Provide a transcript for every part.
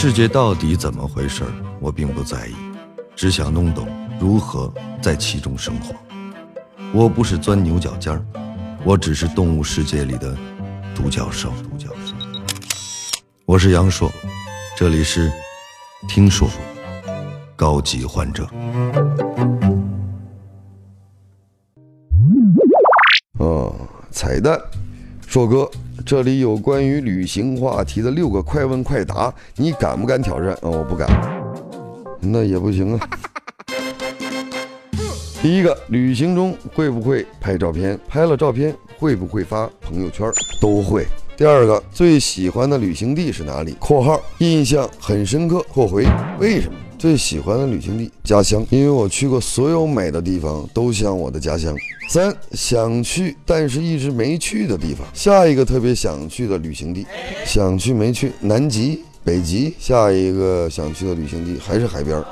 世界到底怎么回事我并不在意，只想弄懂如何在其中生活。我不是钻牛角尖儿，我只是动物世界里的独角兽。独角兽。我是杨硕，这里是听说高级患者。哦，彩蛋，硕哥，这里有关于旅行话题的六个快问快答，你敢不敢挑战？哦，我不敢，那也不行啊。第一个，旅行中会不会拍照片？拍了照片会不会发朋友圈？都会。第二个，最喜欢的旅行地是哪里？（括号印象很深刻。）（括回）为什么？最喜欢的旅行地，家乡，因为我去过所有美的地方，都像我的家乡。三想去但是一直没去的地方，下一个特别想去的旅行地，想去没去，南极、北极。下一个想去的旅行地还是海边。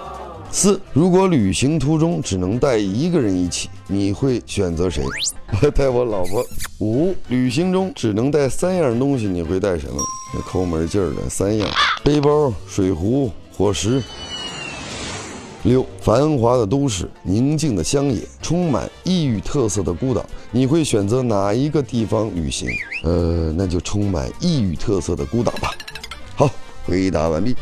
四如果旅行途中只能带一个人一起，你会选择谁？带我老婆。五旅行中只能带三样东西，你会带什么？那抠门劲儿的三样：背包、水壶、伙食。六，繁华的都市，宁静的乡野，充满异域特色的孤岛，你会选择哪一个地方旅行？呃，那就充满异域特色的孤岛吧。好，回答完毕。